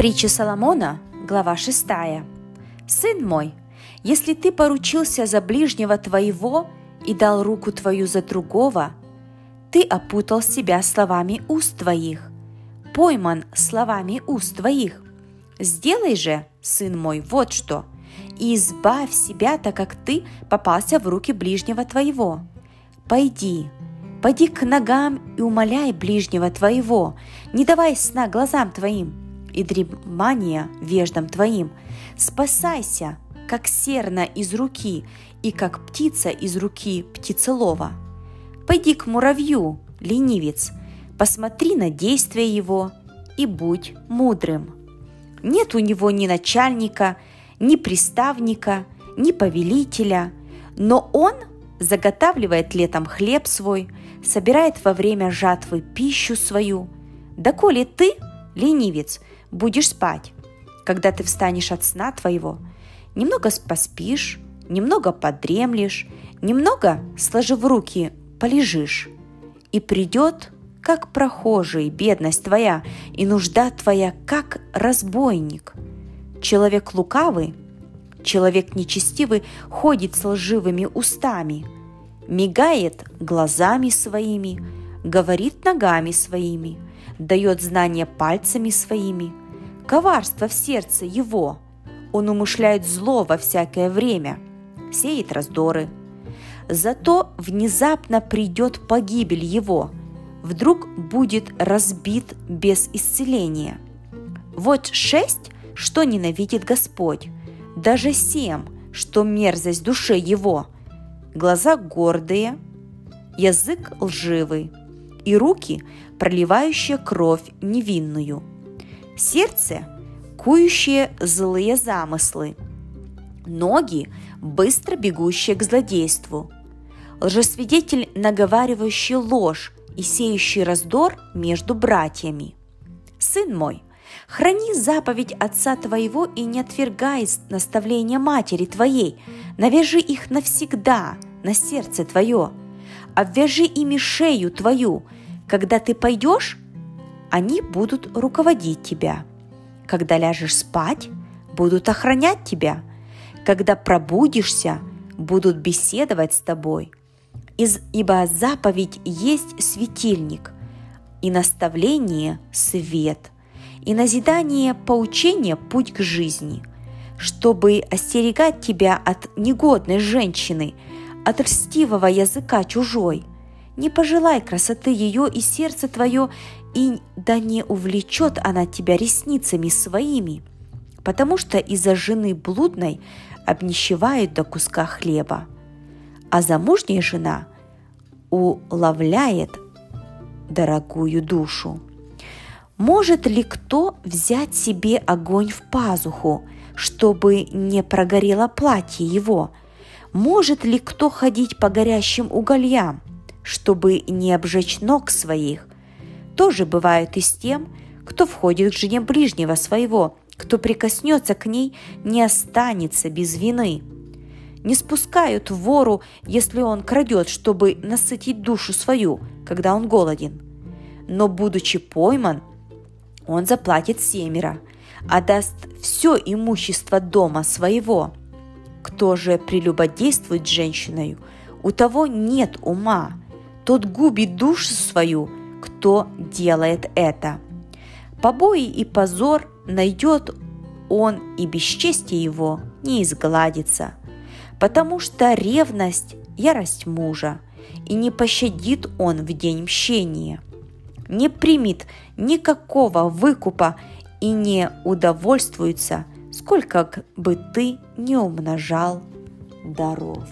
Притча Соломона, глава 6. «Сын мой, если ты поручился за ближнего твоего и дал руку твою за другого, ты опутал себя словами уст твоих, пойман словами уст твоих. Сделай же, сын мой, вот что, и избавь себя, так как ты попался в руки ближнего твоего. Пойди, пойди к ногам и умоляй ближнего твоего, не давай сна глазам твоим и дремания веждам твоим. Спасайся, как серна из руки и как птица из руки птицелова. Пойди к муравью, ленивец, посмотри на действия его и будь мудрым. Нет у него ни начальника, ни приставника, ни повелителя, но он заготавливает летом хлеб свой, собирает во время жатвы пищу свою. Да ты, ленивец, будешь спать, когда ты встанешь от сна твоего, немного поспишь, немного подремлешь, немного, сложив руки, полежишь, и придет, как прохожий, бедность твоя, и нужда твоя, как разбойник. Человек лукавый, человек нечестивый ходит с лживыми устами, мигает глазами своими, говорит ногами своими, дает знания пальцами своими, коварство в сердце его, он умышляет зло во всякое время, сеет раздоры – Зато внезапно придет погибель его, вдруг будет разбит без исцеления. Вот шесть, что ненавидит Господь, даже семь, что мерзость душе его, глаза гордые, язык лживый и руки, проливающие кровь невинную, сердце, кующие злые замыслы, ноги, быстро бегущие к злодейству – лжесвидетель, наговаривающий ложь и сеющий раздор между братьями. Сын мой, храни заповедь отца твоего и не отвергай наставления матери твоей, навяжи их навсегда на сердце твое, обвяжи ими шею твою, когда ты пойдешь, они будут руководить тебя. Когда ляжешь спать, будут охранять тебя. Когда пробудишься, будут беседовать с тобой – ибо заповедь есть светильник, и наставление – свет, и назидание – поучение – путь к жизни, чтобы остерегать тебя от негодной женщины, от льстивого языка чужой. Не пожелай красоты ее и сердце твое, и да не увлечет она тебя ресницами своими, потому что из-за жены блудной обнищевают до куска хлеба. А замужняя жена уловляет дорогую душу. Может ли кто взять себе огонь в пазуху, чтобы не прогорело платье его? Может ли кто ходить по горящим угольям, чтобы не обжечь ног своих? Тоже бывает и с тем, кто входит к жене ближнего своего, кто прикоснется к ней, не останется без вины – не спускают вору, если он крадет, чтобы насытить душу свою, когда он голоден. Но, будучи пойман, он заплатит семеро, а даст все имущество дома своего. Кто же прелюбодействует женщиной, у того нет ума, тот губит душу свою, кто делает это. Побои и позор найдет он, и бесчестие его не изгладится – потому что ревность – ярость мужа, и не пощадит он в день мщения. Не примет никакого выкупа и не удовольствуется, сколько бы ты не умножал даров.